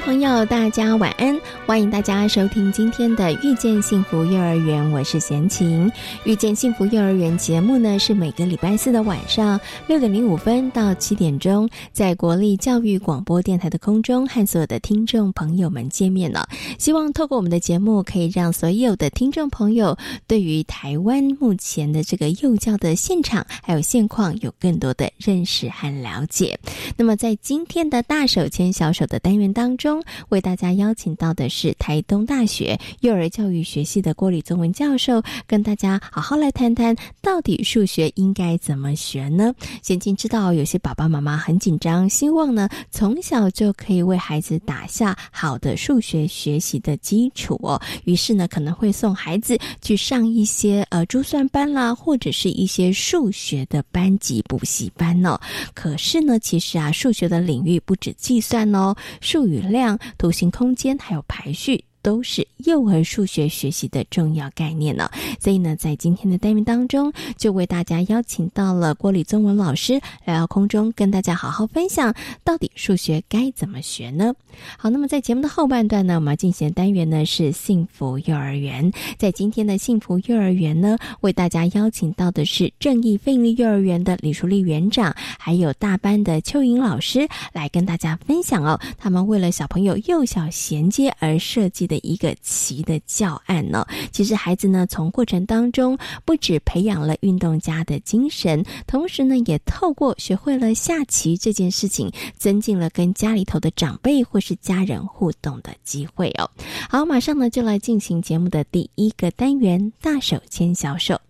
朋友，大家晚安！欢迎大家收听今天的《遇见幸福幼儿园》，我是贤琴。《遇见幸福幼儿园》节目呢，是每个礼拜四的晚上六点零五分到七点钟，在国立教育广播电台的空中和所有的听众朋友们见面了。希望透过我们的节目，可以让所有的听众朋友对于台湾目前的这个幼教的现场还有现况有更多的认识和了解。那么，在今天的大手牵小手的单元当中，为大家邀请到的是台东大学幼儿教育学系的郭李宗文教授，跟大家好好来谈谈，到底数学应该怎么学呢？先进知道有些爸爸妈妈很紧张，希望呢从小就可以为孩子打下好的数学学习的基础哦，于是呢可能会送孩子去上一些呃珠算班啦，或者是一些数学的班级补习班哦。可是呢，其实啊，数学的领域不止计算哦，数与量。量图形空间还有排序。都是幼儿数学学习的重要概念呢，所以呢，在今天的单元当中，就为大家邀请到了郭李宗文老师来到空中，跟大家好好分享到底数学该怎么学呢？好，那么在节目的后半段呢，我们要进行的单元呢是幸福幼儿园。在今天的幸福幼儿园呢，为大家邀请到的是正义费力幼儿园的李淑丽园长，还有大班的邱莹老师来跟大家分享哦，他们为了小朋友幼小衔接而设计。的一个棋的教案呢，其实孩子呢从过程当中不止培养了运动家的精神，同时呢也透过学会了下棋这件事情，增进了跟家里头的长辈或是家人互动的机会哦。好，马上呢就来进行节目的第一个单元——大手牵小手。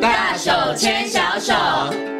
大手牵小手。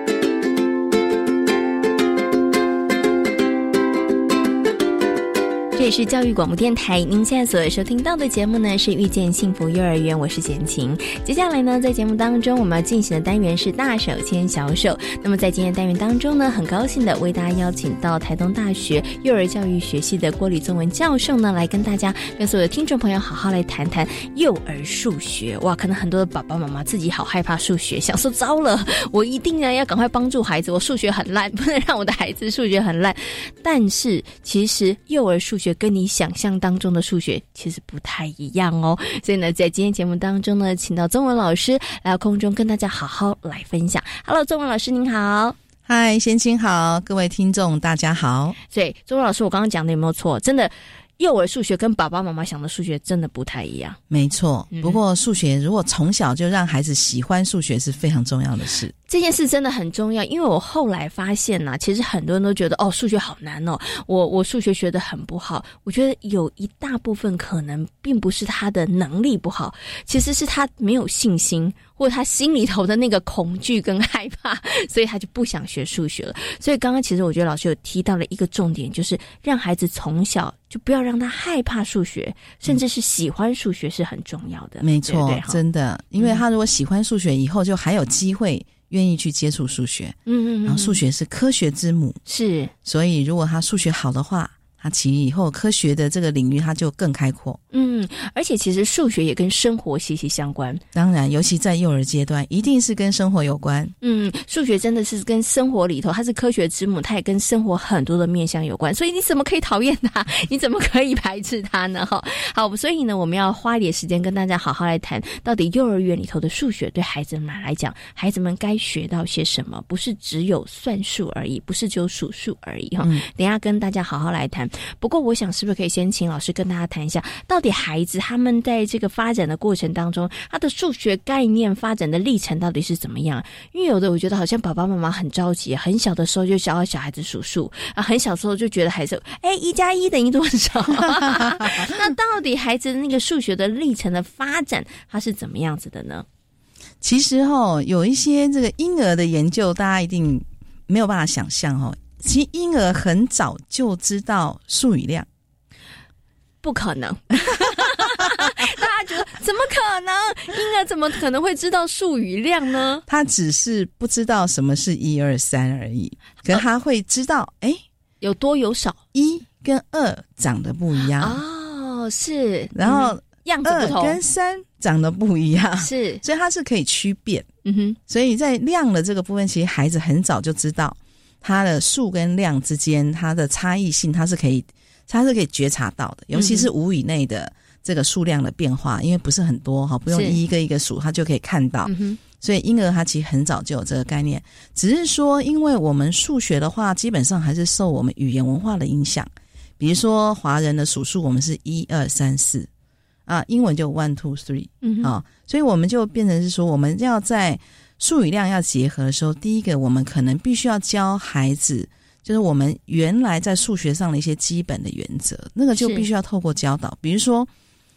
是教育广播电台，您现在所收听到的节目呢是遇见幸福幼儿园，我是简晴。接下来呢，在节目当中我们要进行的单元是大手牵小手。那么在今天单元当中呢，很高兴的为大家邀请到台东大学幼儿教育学系的郭李宗文教授呢，来跟大家跟所有的听众朋友好好来谈谈幼儿数学。哇，可能很多的爸爸妈妈自己好害怕数学，想说糟了，我一定呢要赶快帮助孩子，我数学很烂，不能让我的孩子数学很烂。但是其实幼儿数学跟你想象当中的数学其实不太一样哦，所以呢，在今天节目当中呢，请到中文老师来到空中跟大家好好来分享。Hello，中文老师您好，嗨，先青好，各位听众大家好。所以，中文老师，我刚刚讲的有没有错？真的。幼儿数学跟爸爸妈妈想的数学真的不太一样，没错。不过数学如果从小就让孩子喜欢数学是非常重要的事。这件事真的很重要，因为我后来发现呐，其实很多人都觉得哦，数学好难哦，我我数学学的很不好。我觉得有一大部分可能并不是他的能力不好，其实是他没有信心，或他心里头的那个恐惧跟害怕，所以他就不想学数学了。所以刚刚其实我觉得老师有提到了一个重点，就是让孩子从小。就不要让他害怕数学，甚至是喜欢数学是很重要的。没错，真的，因为他如果喜欢数学，以后就还有机会愿意去接触数学。嗯嗯，然后数学是科学之母，是，所以如果他数学好的话。其以后科学的这个领域，它就更开阔。嗯，而且其实数学也跟生活息息相关。当然，尤其在幼儿阶段，一定是跟生活有关。嗯，数学真的是跟生活里头，它是科学之母，它也跟生活很多的面向有关。所以你怎么可以讨厌它？你怎么可以排斥它呢？哈，好，所以呢，我们要花一点时间跟大家好好来谈，到底幼儿园里头的数学对孩子们来讲，孩子们该学到些什么？不是只有算术而已，不是只有数数而已。哈，等下跟大家好好来谈。不过我想是不是可以先请老师跟大家谈一下，到底孩子他们在这个发展的过程当中，他的数学概念发展的历程到底是怎么样？因为有的我觉得好像爸爸妈妈很着急，很小的时候就教小孩子数数啊，很小时候就觉得孩子哎一加一等于多少？那到底孩子那个数学的历程的发展，它是怎么样子的呢？其实哈，有一些这个婴儿的研究，大家一定没有办法想象哦。其实婴儿很早就知道数与量，不可能。大家觉得怎么可能？婴儿怎么可能会知道数与量呢？他只是不知道什么是一二三而已，可他会知道，哎，有多有少，一跟二长得不一样哦，是，然后样子不同，跟三长得不一样，是，所以它是可以区别。嗯哼，所以在量的这个部分，其实孩子很早就知道。它的数跟量之间，它的差异性，它是可以，它是可以觉察到的。尤其是五以内的这个数量的变化，因为不是很多哈，不用一个一个数，它就可以看到。所以婴儿他其实很早就有这个概念，只是说，因为我们数学的话，基本上还是受我们语言文化的影响。比如说华人的数数，我们是一二三四啊，英文就 one two three 啊，所以我们就变成是说，我们要在。数与量要结合的时候，第一个我们可能必须要教孩子，就是我们原来在数学上的一些基本的原则，那个就必须要透过教导。比如说，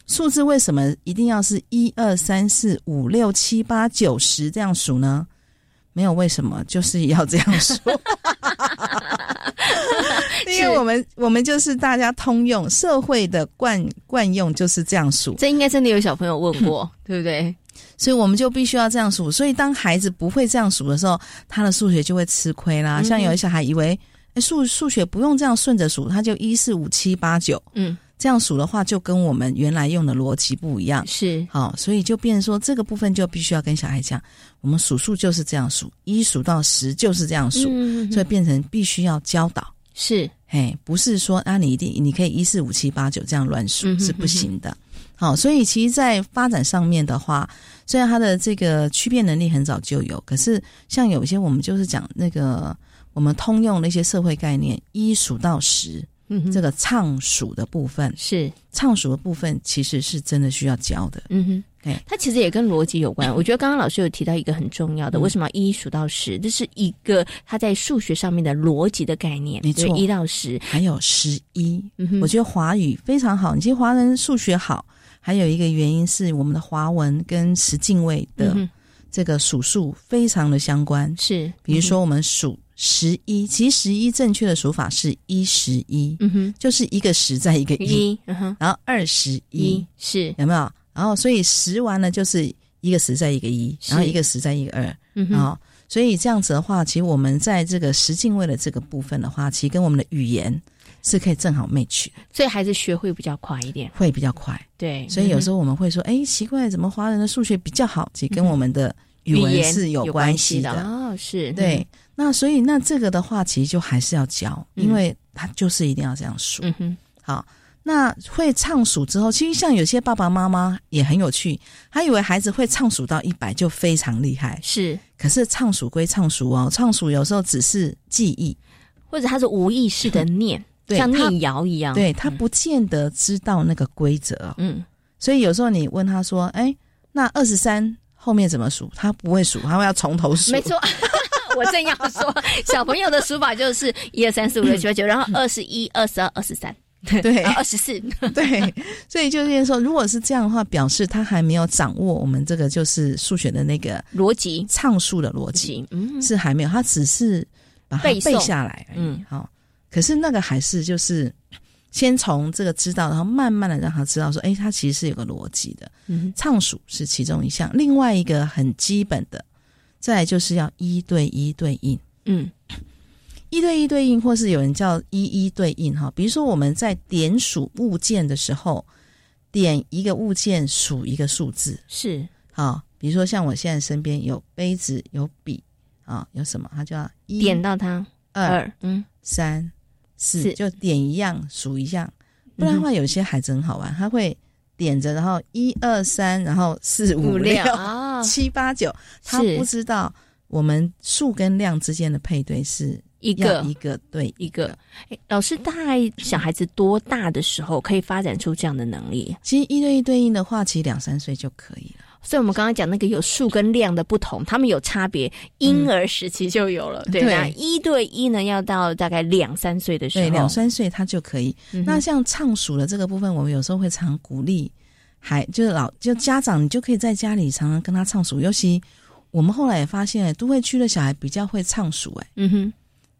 数字为什么一定要是一二三四五六七八九十这样数呢？没有为什么，就是要这样数。因为我们我们就是大家通用社会的惯惯用就是这样数。这应该真的有小朋友问过，对不对？所以我们就必须要这样数，所以当孩子不会这样数的时候，他的数学就会吃亏啦。像有些小孩以为，哎，数数学不用这样顺着数，他就一四五七八九，嗯，这样数的话就跟我们原来用的逻辑不一样，是。好，所以就变成说这个部分就必须要跟小孩讲，我们数数就是这样数，一数到十就是这样数，所以变成必须要教导，是，哎，不是说啊，你一定你可以一四五七八九这样乱数是不行的。好，所以其实，在发展上面的话，虽然它的这个区别能力很早就有，可是像有些我们就是讲那个我们通用的一些社会概念，一数到十，嗯，这个唱数的部分是唱数的部分，其实是真的需要教的。嗯哼，对，它其实也跟逻辑有关。我觉得刚刚老师有提到一个很重要的，为什么一数到十？这是一个它在数学上面的逻辑的概念。没错，一到十，还有十一。嗯哼，我觉得华语非常好，你其实华人数学好。还有一个原因是我们的华文跟十进位的这个数数非常的相关，是，比如说我们数十一，其实十一正确的数法是一十一，嗯哼，就是一个十在一个一，嗯哼。然后二十一是。有没有？然后所以十完了就是一个十在一个一，然后一个十在一个二，嗯哼。所以这样子的话，其实我们在这个十进位的这个部分的话，其实跟我们的语言。是可以正好 match，所以孩子学会比较快一点，会比较快。对，所以有时候我们会说，哎，奇怪，怎么华人的数学比较好？其实跟我们的语文是有关系的哦。是对，那所以那这个的话，其实就还是要教，因为他就是一定要这样数。嗯哼，好，那会唱数之后，其实像有些爸爸妈妈也很有趣，他以为孩子会唱数到一百就非常厉害，是。可是唱数归唱数哦，唱数有时候只是记忆，或者他是无意识的念。像念谣一样，对他不见得知道那个规则，嗯，所以有时候你问他说：“哎，那二十三后面怎么数？”他不会数，他会要从头数。没错，我正要说，小朋友的数法就是一二三四五六七八九，然后二十一、二十二、二十三，对，二十四，对，所以就是说，如果是这样的话，表示他还没有掌握我们这个就是数学的那个逻辑、唱数的逻辑，嗯，是还没有，他只是把它背下来，嗯，好。可是那个还是就是先从这个知道，然后慢慢的让他知道说，哎，他其实是有个逻辑的。嗯，唱数是其中一项，另外一个很基本的，再来就是要一对一对应。嗯，一对一对应，或是有人叫一一对应哈。比如说我们在点数物件的时候，点一个物件数一个数字是好。比如说像我现在身边有杯子有笔啊，有什么，他就要一点到它二嗯三。是，就点一样数一样，不然的话，有些孩子很好玩，他会点着，然后一二三，然后四五六 七八九，他不知道我们数跟量之间的配对是一个。一个对一个。哎，老师，大概小孩子多大的时候可以发展出这样的能力？其实一对一对应的话，其实两三岁就可以了。所以我们刚刚讲那个有数跟量的不同，他们有差别，婴儿时期就有了。对，那一对一呢，要到大概两三岁的时候，两三岁他就可以。那像唱数的这个部分，我们有时候会常鼓励，还就是老就家长，你就可以在家里常常跟他唱数。尤其我们后来也发现，都会区的小孩比较会唱数。哎，嗯哼，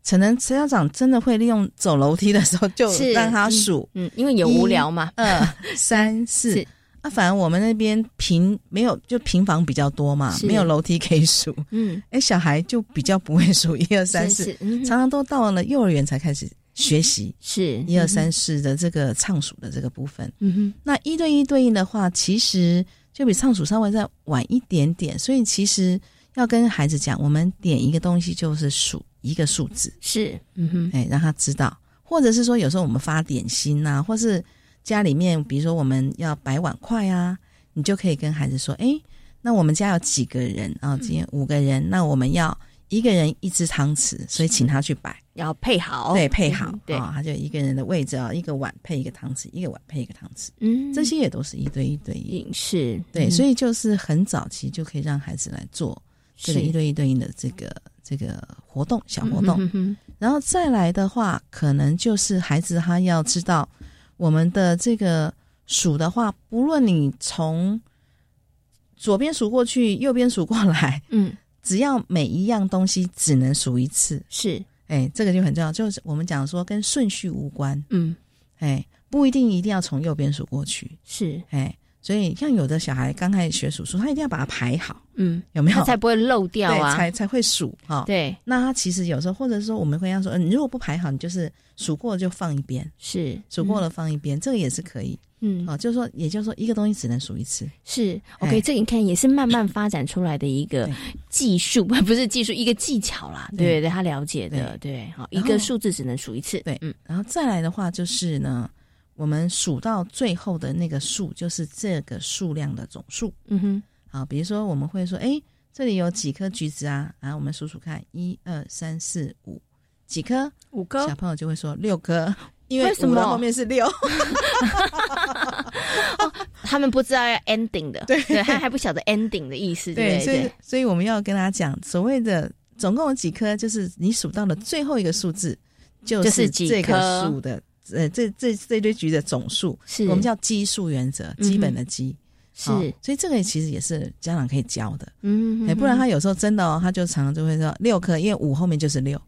可能家长真的会利用走楼梯的时候就让他数，嗯，因为也无聊嘛。二三四。啊，反而我们那边平没有，就平房比较多嘛，没有楼梯可以数。嗯，哎，小孩就比较不会数一二三四，常常都到了幼儿园才开始学习是一二三四的这个唱数的这个部分。嗯哼，那一对一对应的话，其实就比唱数稍微再晚一点点，所以其实要跟孩子讲，我们点一个东西就是数一个数字，是，嗯哼，哎，让他知道，或者是说有时候我们发点心呐，或是。家里面，比如说我们要摆碗筷啊，你就可以跟孩子说：“哎，那我们家有几个人啊？今天五个人，那我们要一个人一只汤匙，所以请他去摆，要配好，对，配好，对，他就一个人的位置啊，一个碗配一个汤匙，一个碗配一个汤匙，嗯，这些也都是一对一对应，是，对，所以就是很早期就可以让孩子来做这个一对一对应的这个这个活动小活动，然后再来的话，可能就是孩子他要知道。我们的这个数的话，不论你从左边数过去，右边数过来，嗯，只要每一样东西只能数一次，是，哎，这个就很重要，就是我们讲说跟顺序无关，嗯，哎，不一定一定要从右边数过去，是，哎。所以，像有的小孩刚开始学数数，他一定要把它排好，嗯，有没有？他才不会漏掉啊，才才会数哈。对，那他其实有时候，或者说我们会要说，嗯，你如果不排好，你就是数过了就放一边，是数过了放一边，这个也是可以，嗯，哦，就是说，也就是说，一个东西只能数一次，是 OK。这你看也是慢慢发展出来的一个技术，不是技术，一个技巧啦，对对，他了解的，对，好，一个数字只能数一次，对，嗯，然后再来的话就是呢。我们数到最后的那个数，就是这个数量的总数。嗯哼，好，比如说我们会说，哎，这里有几颗橘子啊？然后我们数数看，一二三四五，几颗？五颗。小朋友就会说六颗，因为什么后面是六。他们不知道要 ending 的，对，他还不晓得 ending 的意思，对，所以所以我们要跟他讲，所谓的总共有几颗，就是你数到了最后一个数字，就是这个数的。呃，这这这堆橘的总数，是我们叫基数原则，基本的基，是，所以这个其实也是家长可以教的，嗯，哎，不然他有时候真的哦，他就常常就会说六颗，因为五后面就是六。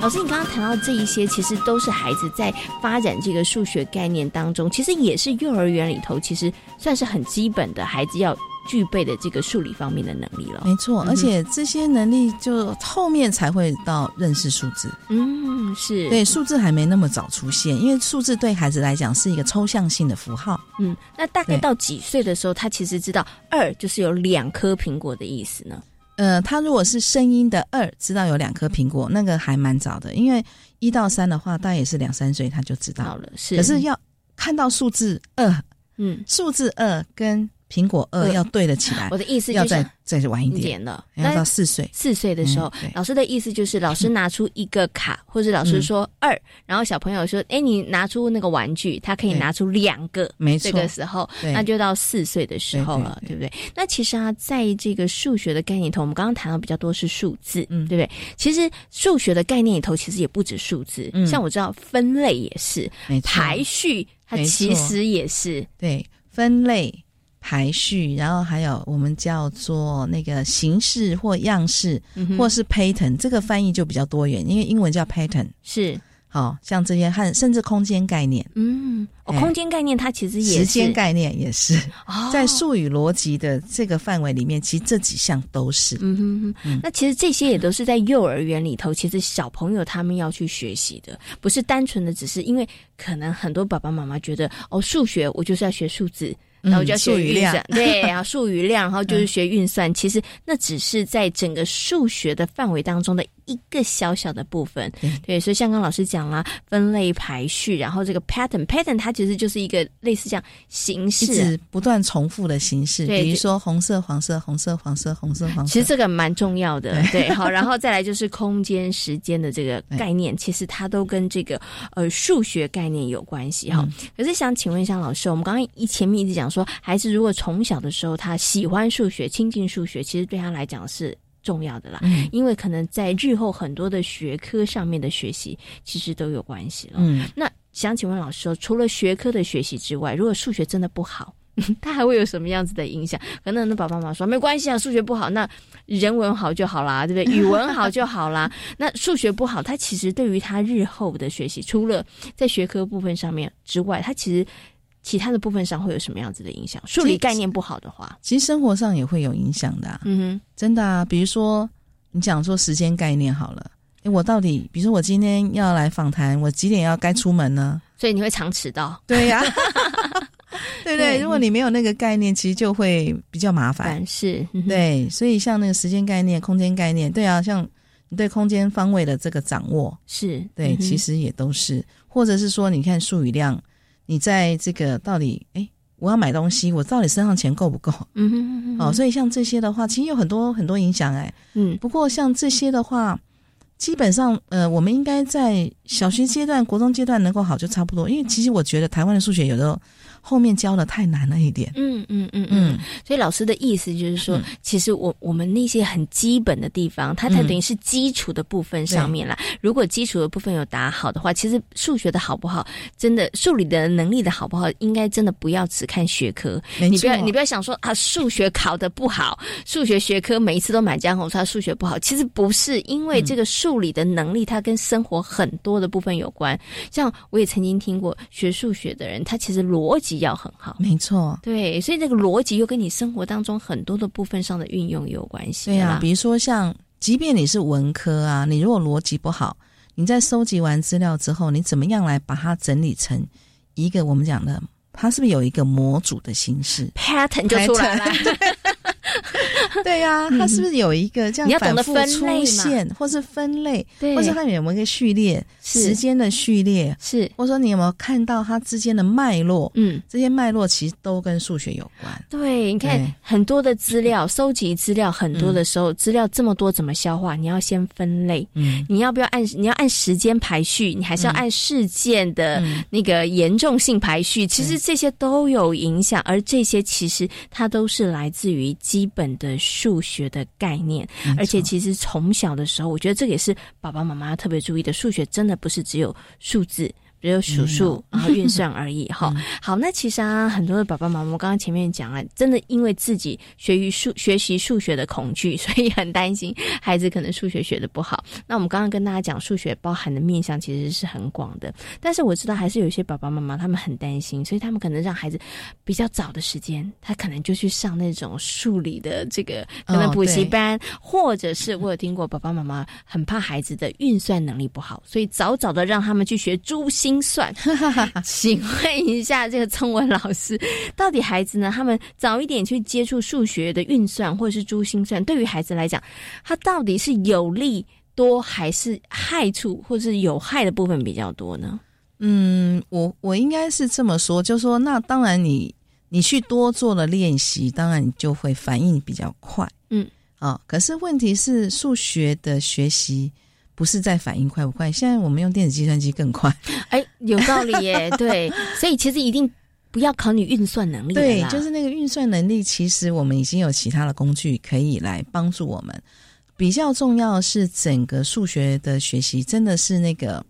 老师，你刚刚谈到这一些，其实都是孩子在发展这个数学概念当中，其实也是幼儿园里头，其实算是很基本的，孩子要。具备的这个数理方面的能力了，没错，而且这些能力就后面才会到认识数字。嗯，是对数字还没那么早出现，因为数字对孩子来讲是一个抽象性的符号。嗯，那大概到几岁的时候，他其实知道二就是有两颗苹果的意思呢？呃，他如果是声音的二，知道有两颗苹果，那个还蛮早的，因为一到三的话，大概也是两三岁他就知道了。是，可是要看到数字二，嗯，数字二跟。苹果二要对得起来，我的意思要再再晚一点了，要到四岁。四岁的时候，老师的意思就是，老师拿出一个卡，或者老师说二，然后小朋友说：“哎，你拿出那个玩具，他可以拿出两个。”没错，这个时候那就到四岁的时候了，对不对？那其实啊，在这个数学的概念里头，我们刚刚谈到比较多是数字，嗯，对不对？其实数学的概念里头，其实也不止数字，像我知道分类也是，排序它其实也是对分类。排序，然后还有我们叫做那个形式或样式，或是 pattern，这个翻译就比较多元，因为英文叫 pattern，是。好像这些和甚至空间概念，嗯，空间概念它其实也时间概念也是，在术语逻辑的这个范围里面，其实这几项都是，嗯哼哼，那其实这些也都是在幼儿园里头，其实小朋友他们要去学习的，不是单纯的只是因为可能很多爸爸妈妈觉得哦，数学我就是要学数字。然后就要学语量，对，然后数语量，然后就是学运算。其实那只是在整个数学的范围当中的一个小小的部分。对，所以像刚老师讲啦，分类排序，然后这个 pattern，pattern 它其实就是一个类似这样形式，不断重复的形式。比如说红色、黄色、红色、黄色、红色、黄色。其实这个蛮重要的，对。好，然后再来就是空间、时间的这个概念，其实它都跟这个呃数学概念有关系哈。可是想请问一下老师，我们刚刚一前面一直讲说，孩子如果从小的时候他喜欢数学、亲近数学，其实对他来讲是重要的啦。嗯，因为可能在日后很多的学科上面的学习，其实都有关系了。嗯，那想请问老师说，除了学科的学习之外，如果数学真的不好？他还会有什么样子的影响？可能那爸爸妈妈说没关系啊，数学不好，那人文好就好啦，对不对？语文好就好啦。那数学不好，他其实对于他日后的学习，除了在学科部分上面之外，他其实其他的部分上会有什么样子的影响？数理概念不好的话，其实生活上也会有影响的。嗯哼，真的啊，比如说你讲说时间概念好了，诶，我到底，比如说我今天要来访谈，我几点要该出门呢？所以你会常迟到。对呀。对对，如果你没有那个概念，其实就会比较麻烦。是，对，所以像那个时间概念、空间概念，对啊，像你对空间方位的这个掌握，是对，其实也都是，或者是说，你看数语量，你在这个到底，哎，我要买东西，我到底身上钱够不够？嗯哼，哦，所以像这些的话，其实有很多很多影响，哎，嗯，不过像这些的话。基本上，呃，我们应该在小学阶段、国中阶段能够好就差不多，因为其实我觉得台湾的数学有时候。后面教的太难了一点，嗯嗯嗯嗯，所以老师的意思就是说，其实我我们那些很基本的地方，它才等于是基础的部分上面啦。如果基础的部分有打好的话，其实数学的好不好，真的数理的能力的好不好，应该真的不要只看学科。你不要你不要想说啊，数学考的不好，数学学科每一次都满江红，他数学不好，其实不是，因为这个数理的能力，它跟生活很多的部分有关。像我也曾经听过学数学的人，他其实逻辑。要很好，没错，对，所以这个逻辑又跟你生活当中很多的部分上的运用有关系。对呀，比如说像，即便你是文科啊，你如果逻辑不好，你在收集完资料之后，你怎么样来把它整理成一个我们讲的，它是不是有一个模组的形式？pattern 就出来了。对呀，它是不是有一个这样反复出现，或是分类，或是它有没有一个序列，时间的序列，是，或者说你有没有看到它之间的脉络？嗯，这些脉络其实都跟数学有关。对，你看很多的资料，收集资料很多的时候，资料这么多怎么消化？你要先分类，嗯，你要不要按你要按时间排序？你还是要按事件的那个严重性排序？其实这些都有影响，而这些其实它都是来自于基本的。数学的概念，而且其实从小的时候，我觉得这也是爸爸妈妈特别注意的。数学真的不是只有数字。只有数数然后运算而已哈。好，那其实啊，很多的爸爸妈妈，我刚刚前面讲了，真的因为自己学于数学习数学的恐惧，所以很担心孩子可能数学学的不好。那我们刚刚跟大家讲，数学包含的面向其实是很广的。但是我知道，还是有一些爸爸妈妈他们很担心，所以他们可能让孩子比较早的时间，他可能就去上那种数理的这个可能补习班，或者是我有听过爸爸妈妈很怕孩子的运算能力不好，所以早早的让他们去学珠心。心算，请问一下，这个聪文老师，到底孩子呢？他们早一点去接触数学的运算，或者是珠心算，对于孩子来讲，它到底是有利多还是害处，或是有害的部分比较多呢？嗯，我我应该是这么说，就说那当然，你你去多做了练习，当然你就会反应比较快。嗯，啊，可是问题是数学的学习。不是在反应快不快？现在我们用电子计算机更快。哎，有道理耶。对，所以其实一定不要考你运算能力。对，就是那个运算能力，其实我们已经有其他的工具可以来帮助我们。比较重要是整个数学的学习，真的是那个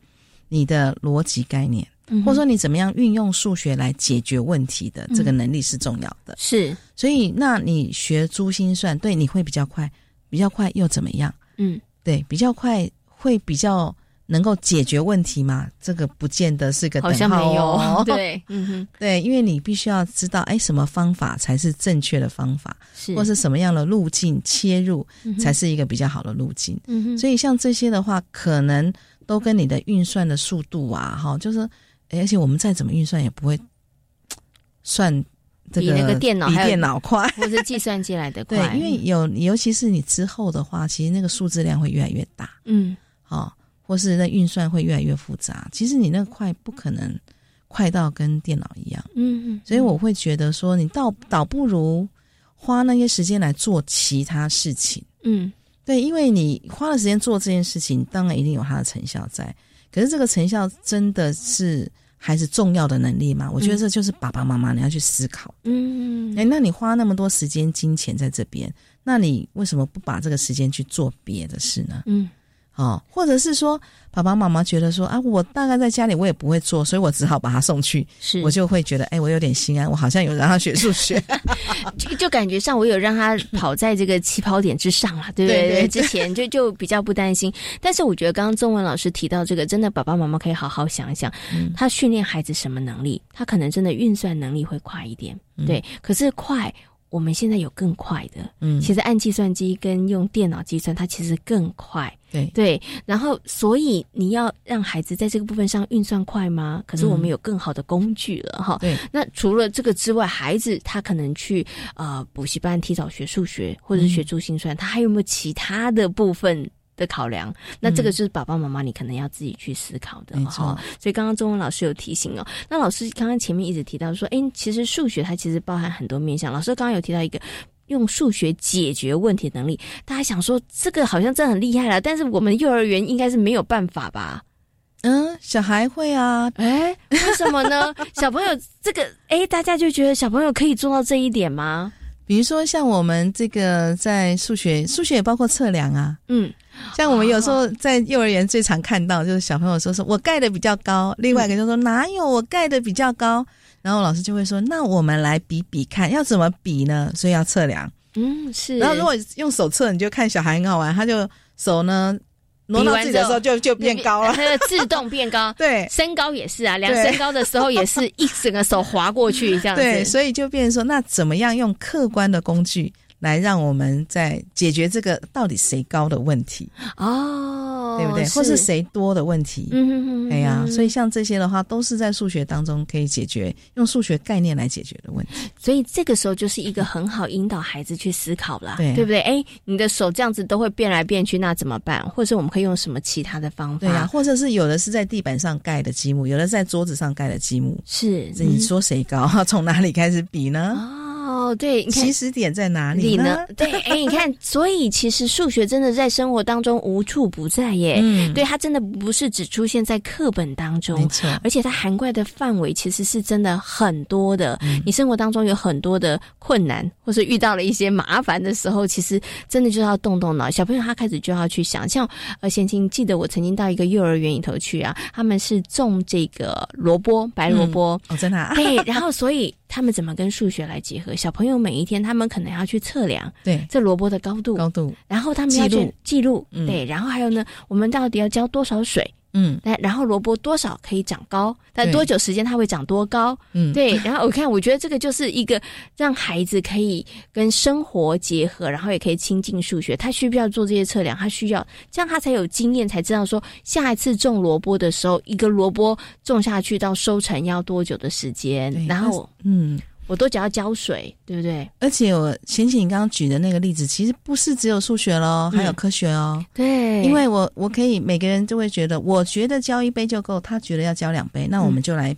你的逻辑概念，或者说你怎么样运用数学来解决问题的这个能力是重要的。是，所以那你学珠心算，对你会比较快，比较快又怎么样？嗯，对，比较快。会比较能够解决问题吗？这个不见得是个好像没有。对，嗯哼，对，因为你必须要知道，哎，什么方法才是正确的方法，是。或是什么样的路径切入才是一个比较好的路径。嗯哼，所以像这些的话，可能都跟你的运算的速度啊，哈，就是，而且我们再怎么运算也不会算这个比那个电脑比电脑快，或者计算机来的 对快，，因为有尤其是你之后的话，其实那个数字量会越来越大，嗯哦，或是那运算会越来越复杂。其实你那个快不可能快到跟电脑一样，嗯嗯，所以我会觉得说，你倒倒不如花那些时间来做其他事情。嗯对，因为你花了时间做这件事情，当然一定有它的成效在。可是这个成效真的是还是重要的能力吗？我觉得这就是爸爸妈妈你要去思考。嗯哎、那你花那么多时间、金钱在这边，那你为什么不把这个时间去做别的事呢？嗯哦，或者是说，爸爸妈妈觉得说啊，我大概在家里我也不会做，所以我只好把他送去，是，我就会觉得，哎、我有点心安，我好像有让他学数学。就就感觉上我有让他跑在这个起跑点之上了，对不对对之前就就比较不担心。但是我觉得刚刚中文老师提到这个，真的爸爸妈妈可以好好想一想，嗯他训练孩子什么能力？他可能真的运算能力会快一点，嗯对。可是快，我们现在有更快的，嗯，其实按计算机跟用电脑计算，它其实更快。对对，然后所以你要让孩子在这个部分上运算快吗？可是我们有更好的工具了哈。对，那除了这个之外，孩子他可能去呃补习班提早学数学，或者是学珠心算，他还有没有其他的部分？的考量，那这个就是爸爸妈妈你可能要自己去思考的哈。所以刚刚中文老师有提醒哦，那老师刚刚前面一直提到说，哎，其实数学它其实包含很多面向。老师刚刚有提到一个用数学解决问题的能力，大家想说这个好像真的很厉害了，但是我们幼儿园应该是没有办法吧？嗯，小孩会啊，哎，为什么呢？小朋友这个，哎，大家就觉得小朋友可以做到这一点吗？比如说像我们这个在数学，数学也包括测量啊。嗯，像我们有时候在幼儿园最常看到，就是小朋友说说我盖的比较高，另外一个就说哪有我盖的比较高，然后老师就会说那我们来比比看，要怎么比呢？所以要测量。嗯，是。然后如果用手测，你就看小孩很好玩，他就手呢挪到自己的时候就就变高了，它的自动变高。对，身高也是啊，量身高的时候也是一整个手滑过去这样子。对，所以就变成说，那怎么样用客观的工具来让我们在解决这个到底谁高的问题，哦，对不对？或是谁多的问题？嗯哼哼，哎呀，所以像这些的话，都是在数学当中可以解决，用数学概念来解决的问题。所以这个时候就是一个很好引导孩子去思考了，对不对？哎，你的手这样子都会变来变去，那怎么办？或者是我们可以用什么其他的方法？对呀、或者是有的是在地板上盖的积木，有的在桌子上盖的积木。是你说谁高？从哪里开始比呢？哦，对，你看起始点在哪里呢？对，哎，你看，所以其实数学真的在生活当中无处不在耶。嗯，对，它真的不是只出现在课本当中，没错，而且它涵盖的范围其实是真的很多的。嗯你生活当中有很多的困难，或是遇到了一些麻烦的时候，其实真的就要动动脑。小朋友他开始就要去想，像呃，贤青记得我曾经到一个幼儿园里头去啊，他们是种这个萝卜，白萝卜，哦，真的、啊，对，然后所以他们怎么跟数学来结合？小朋友每一天他们可能要去测量对这萝卜的高度，高度，然后他们要记录去记录，嗯对，然后还有呢，我们到底要浇多少水？嗯那然后萝卜多少可以长高？但多久时间它会长多高？嗯，对，然后我看，我觉得这个就是一个让孩子可以跟生活结合，然后也可以亲近数学。他需不需要做这些测量？他需要，这样他才有经验，才知道说下一次种萝卜的时候，一个萝卜种下去到收成要多久的时间，然后嗯。我都只要浇水，对不对？而且我贤琪你刚刚举的那个例子，其实不是只有数学喽，还有科学哦。对，因为我我可以每个人都会觉得，我觉得浇一杯就够，他觉得要浇两杯，那我们就来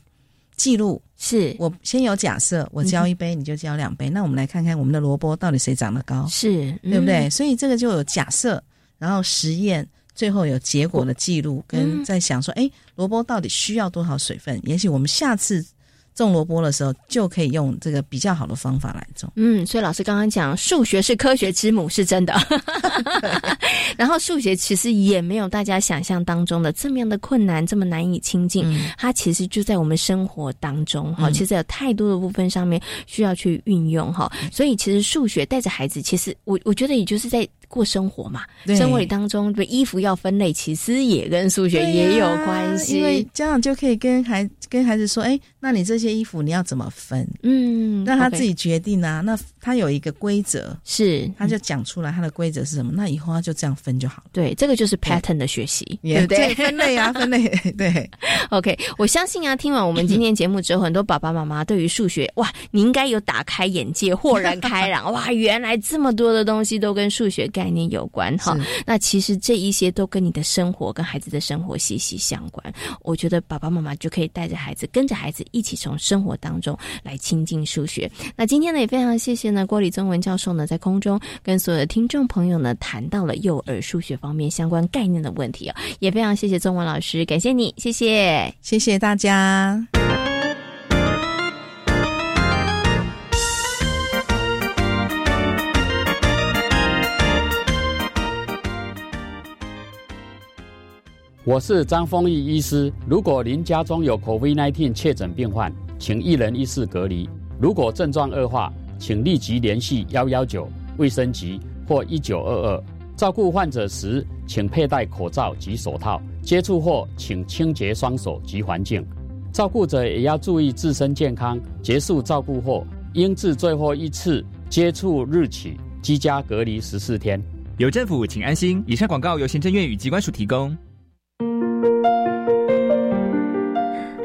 记录。是我先有假设，我浇一杯，你就浇两杯，那我们来看看我们的萝卜到底谁长得高，是，对不对？嗯？所以这个就有假设，然后实验。最后有结果的记录，跟嗯在想说，哎，萝卜到底需要多少水分？也许我们下次种萝卜的时候，就可以用这个比较好的方法来种。嗯，所以老师刚刚讲数学是科学之母是真的，然后数学其实也没有大家想象当中的这么样的困难，这么难以亲近。嗯它其实就在我们生活当中哈，嗯其实有太多的部分上面需要去运用哈。所以其实数学带着孩子，其实我我觉得也就是在过生活嘛，对生活里当中的衣服要分类，其实也跟数学也有关系。啊因为家长就可以跟孩跟孩子说，哎，那你这些衣服你要怎么分？嗯，让他自己决定啊。那他有一个规则，是他就讲出来他的规则是什么。那以后他就这样分就好了。对，这个就是 pattern 的学习，对不对？分类啊，分类。对，OK。我相信啊，听完我们今天节目之后，很多爸爸妈妈对于数学，哇，你应该有打开眼界，豁然开朗。哇，原来这么多的东西都跟数学概念有关哈。那其实这一些都跟你的生活、跟孩子的生活息息相关。我觉得爸爸妈妈就可以带着孩孩子，跟着孩子一起从生活当中来亲近数学。那今天呢，也非常谢谢呢郭立宗文教授呢，在空中跟所有的听众朋友呢谈到了幼儿数学方面相关概念的问题啊，也非常谢谢宗文老师，感谢你，谢谢，谢谢大家。我是张丰毅医师。如果您家中有 COVID-19 确诊病患，请一人一室隔离。如果症状恶化，请立即联系幺幺九卫生局或一九二二。照顾患者时，请佩戴口罩及手套。接触后，请清洁双手及环境。照顾者也要注意自身健康。结束照顾后，应自最后一次接触日起居家隔离十四天。有政府，请安心。以上广告由行政院与机关署提供。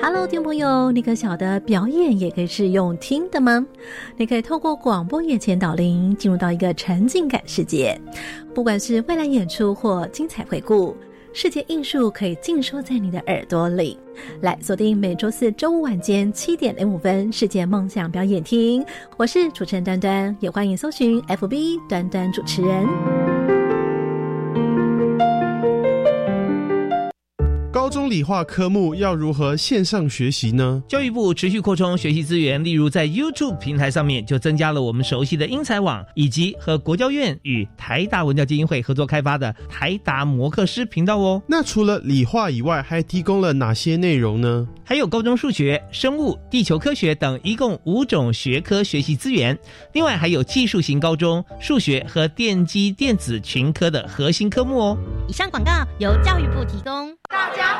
Hello，听众朋友，你可晓得表演也可以是用听的吗？你可以透过广播眼前导聆，进入到一个沉浸感世界。不管是未来演出或精彩回顾，世界艺术可以尽收在你的耳朵里。来锁定每周四周五晚间七点零五分，世界梦想表演厅。我是主持人端端，也欢迎搜寻 FB 端端主持人。中理化科目要如何线上学习呢？教育部持续扩充学习资源，例如在 YouTube 平台上面就增加了我们熟悉的英才网，以及和国教院与台达文教基金会合作开发的台达摩克师频道哦。那除了理化以外，还提供了哪些内容呢？还有高中数学、生物、地球科学等一共五种学科学习资源。另外还有技术型高中数学和电机电子群科的核心科目哦。以上广告由教育部提供。大家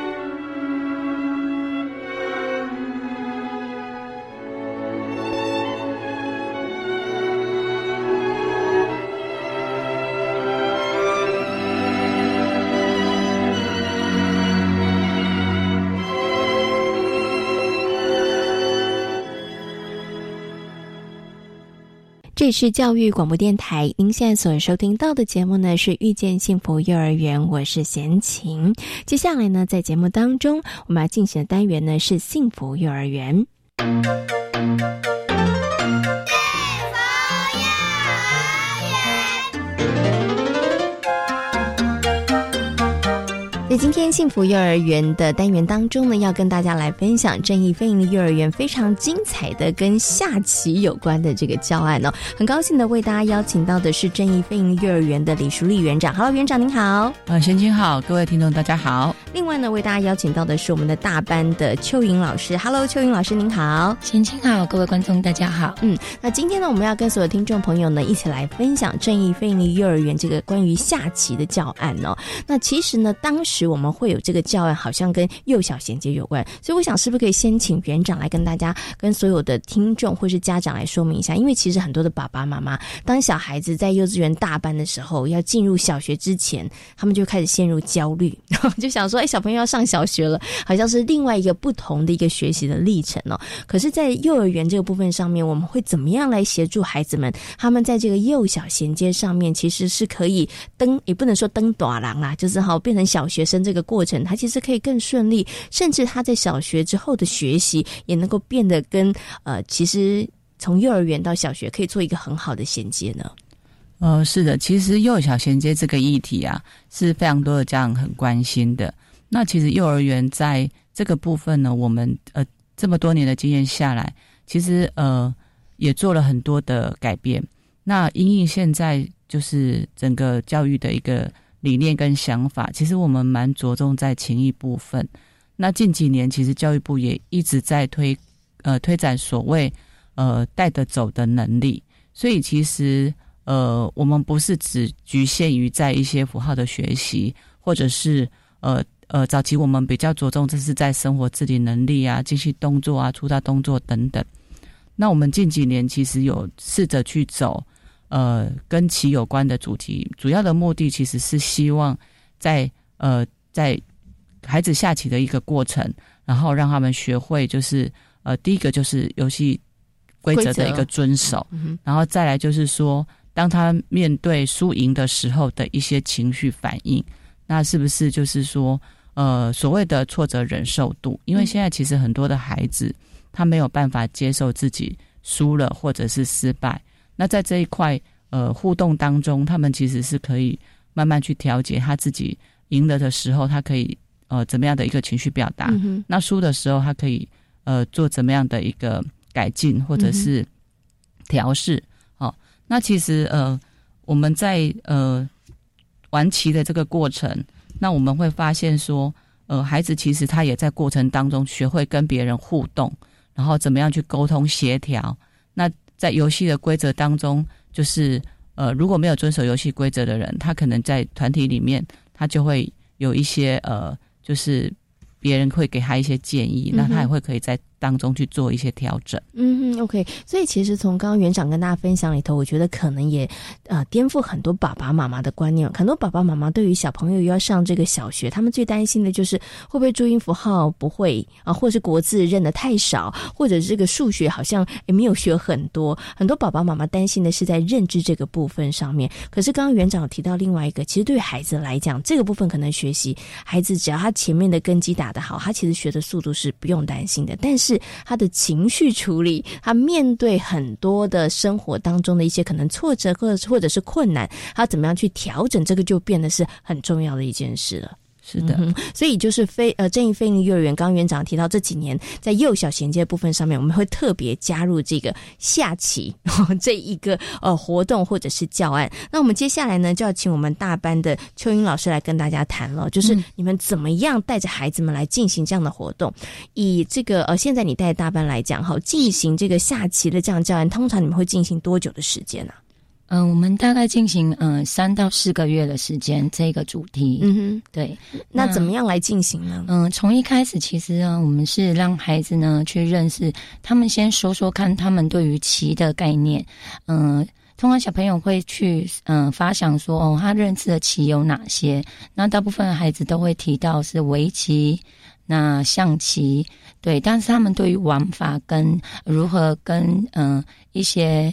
这里是教育广播电台，您现在所收听到的节目呢是遇见幸福幼儿园，我是贤琴。接下来呢，在节目当中，我们要进行的单元呢是幸福幼儿园。在今天幸福幼儿园的单元当中呢，要跟大家来分享正义飞营的幼儿园非常精彩的跟下棋有关的这个教案哦。很高兴的为大家邀请到的是正义飞营幼儿园的李淑丽园长。Hello，园长您好。呃，贤青好，各位听众大家好。另外呢，为大家邀请到的是我们的大班的邱莹老师。Hello，邱莹老师您好。贤青好，各位观众大家好。嗯，那今天呢，我们要跟所有听众朋友呢一起来分享正义飞营幼儿园这个关于下棋的教案哦。那其实呢，当时我们会有这个教案，好像跟幼小衔接有关，所以我想是不是可以先请园长来跟大家、跟所有的听众或是家长来说明一下？因为其实很多的爸爸妈妈，当小孩子在幼稚园大班的时候，要进入小学之前，他们就开始陷入焦虑，然 后就想说：“哎，小朋友要上小学了，好像是另外一个不同的一个学习的历程哦。”可是，在幼儿园这个部分上面，我们会怎么样来协助孩子们？他们在这个幼小衔接上面，其实是可以登，也不能说登短廊啦，就是好变成小学生这个。过程，他其实可以更顺利，甚至他在小学之后的学习也能够变得跟呃，其实从幼儿园到小学可以做一个很好的衔接呢。呃，是的，其实幼小衔接这个议题啊，是非常多的家长很关心的。那其实幼儿园在这个部分呢，我们呃这么多年的经验下来，其实呃也做了很多的改变。那因应现在就是整个教育的一个。理念跟想法，其实我们蛮着重在情谊部分。那近几年，其实教育部也一直在推，呃，推展所谓呃带得走的能力。所以其实呃，我们不是只局限于在一些符号的学习，或者是呃呃，早期我们比较着重这是在生活自理能力啊、精细动作啊、粗大动作等等。那我们近几年其实有试着去走呃跟棋有关的主题，主要的目的其实是希望在呃在孩子下棋的一个过程，然后让他们学会就是呃第一个就是游戏规则的一个遵守，然后再来就是说。当他面对输赢的时候的一些情绪反应，那是不是就是说，呃，所谓的挫折忍受度？因为现在其实很多的孩子他没有办法接受自己输了或者是失败。那在这一块呃互动当中，他们其实是可以慢慢去调节他自己赢了的时候，他可以呃怎么样的一个情绪表达？那输的时候，他可以呃做怎么样的一个改进或者是调试？好那其实呃，我们在呃玩棋的这个过程，那我们会发现说，呃，孩子其实他也在过程当中学会跟别人互动，然后怎么样去沟通协调。那在游戏的规则当中，就是呃，如果没有遵守游戏规则的人，他可能在团体里面，他就会有一些呃，就是别人会给他一些建议，那他也会可以在。当中去做一些调整，嗯，OK。所以其实从刚刚园长跟大家分享里头，我觉得可能也呃颠覆很多爸爸妈妈的观念。很多爸爸妈妈对于小朋友要上这个小学，他们最担心的就是会不会注音符号不会啊，或是国字认得太少，或者这个数学好像也没有学很多。很多爸爸妈妈担心的是在认知这个部分上面。可是刚刚园长提到另外一个，其实对于孩子来讲，这个部分可能学习孩子只要他前面的根基打得好，他其实学的速度是不用担心的。但是是他的情绪处理，他面对很多的生活当中的一些可能挫折，或者或者是困难，他怎么样去调整，这个就变得是很重要的一件事了。是的，所以就是非呃正义非利幼儿园，刚刚园长提到这几年在幼小衔接部分上面，我们会特别加入这个下棋 这一个呃活动或者是教案。那我们接下来呢，就要请我们大班的秋英老师来跟大家谈了，就是你们怎么样带着孩子们来进行这样的活动？以这个呃现在你带大班来讲哈，进行这个下棋的这样教案，通常你们会进行多久的时间呢？嗯，我们大概进行嗯三到四个月的时间，这个主题。嗯哼，对。那怎么样来进行呢？嗯，从一开始其实呢，我们是让孩子呢去认识，他们先说说看他们对于棋的概念。嗯，通常小朋友会去嗯发想说哦，他认识的棋有哪些？那大部分孩子都会提到是围棋、那象棋，对。但是他们对于玩法跟如何跟嗯一些。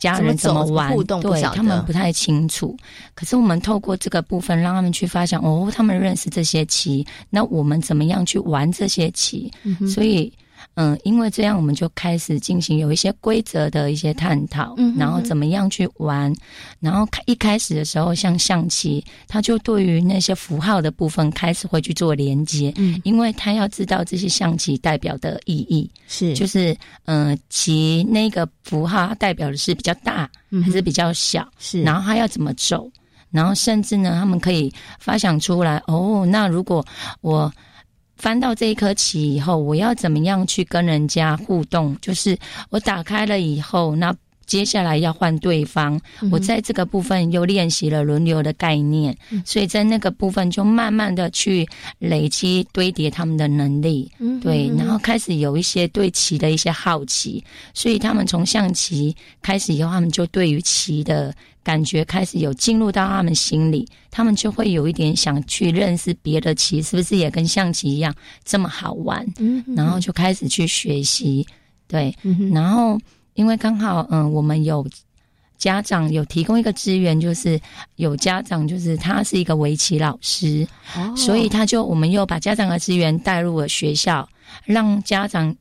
家人怎么玩？对他们不太清楚。可是我们透过这个部分，让他们去发现哦，他们认识这些棋，那我们怎么样去玩这些棋？所以。嗯，因为这样我们就开始进行有一些规则的一些探讨，然后怎么样去玩，然后开一开始的时候，像象棋，他就对于那些符号的部分开始会去做连接，嗯，因为他要知道这些象棋代表的意义是，就是嗯，棋那个符号代表的是比较大还是比较小，是，然后他要怎么走，然后甚至呢，他们可以发想出来，哦，那如果我。翻到这一颗棋以后，我要怎么样去跟人家互动？就是我打开了以后，那接下来要换对方。我在这个部分又练习了轮流的概念，所以在那个部分就慢慢的去累积堆叠他们的能力。对，然后开始有一些对棋的一些好奇，所以他们从象棋开始以后，他们就对于棋的。感觉开始有进入到他们心里，他们就会有一点想去认识别的棋，是不是也跟象棋一样这么好玩？嗯，然后就开始去学习，对，然后因为刚好嗯，我们有家长有提供一个资源，就是有家长就是他是一个围棋老师，所以他就我们又把家长的资源带入了学校，让家长。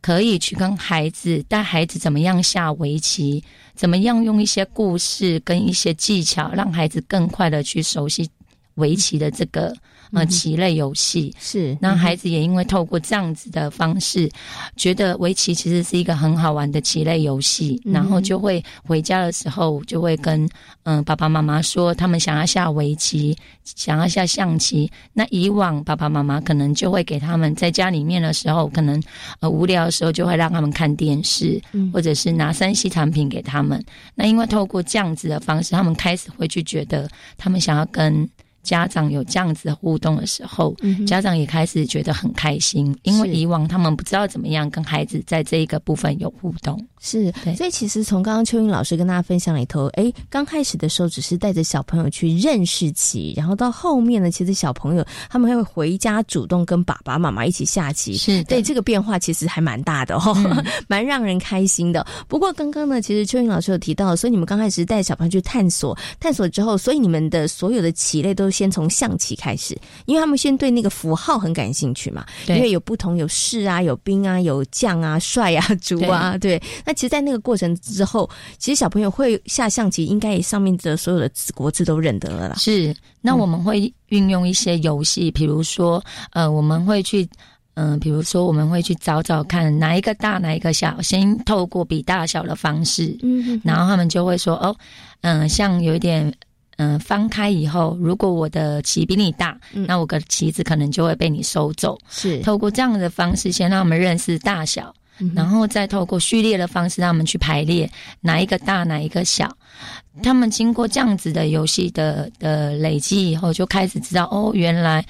可以去跟孩子带孩子怎么样下围棋，怎么样用一些故事跟一些技巧，让孩子更快的去熟悉围棋的这个呃棋类游戏。是，那孩子也因为透过这样子的方式，觉得围棋其实是一个很好玩的棋类游戏，然后就会回家的时候就会跟嗯爸爸妈妈说，他们想要下围棋，想要下象棋。那以往爸爸妈妈可能就会给他们在家里面的时候，可能呃无聊的时候就会让他们看电视，或者是拿三 C 产品给他们。那因为透过这样子的方式，他们开始会去觉得，他们想要跟。家长有这样子的互动的时候，家长也开始觉得很开心，因为以往他们不知道怎么样跟孩子在这一个部分有互动。是，所以其实从刚刚秋英老师跟大家分享里头，哎，刚开始的时候只是带着小朋友去认识棋，然后到后面呢，其实小朋友他们会回家主动跟爸爸妈妈一起下棋。是对这个变化其实还蛮大的哦，蛮让人开心的。不过刚刚呢，其实秋英老师有提到，所以你们刚开始带小朋友去探索，探索之后，所以你们的所有的棋类都先从象棋开始，因为他们先对那个符号很感兴趣嘛，因为有不同有士啊，有兵啊，有将啊，帅啊，卒啊，对。那其实，在那个过程之后，其实小朋友会下象棋，应该也上面的所有的字国字都认得了啦。是，那我们会运用一些游戏，比如说，呃，我们会去，嗯，比如说我们会去找找看哪一个大，哪一个小，先透过比大小的方式，嗯，然后他们就会说，哦，嗯，像有一点。嗯，翻开以后，如果我的棋比你大，那我的棋子可能就会被你收走。是透过这样的方式，先让我们认识大小，然后再透过序列的方式，让他们去排列哪一个大，哪一个小。他们经过这样子的游戏的的累积以后，就开始知道哦，原来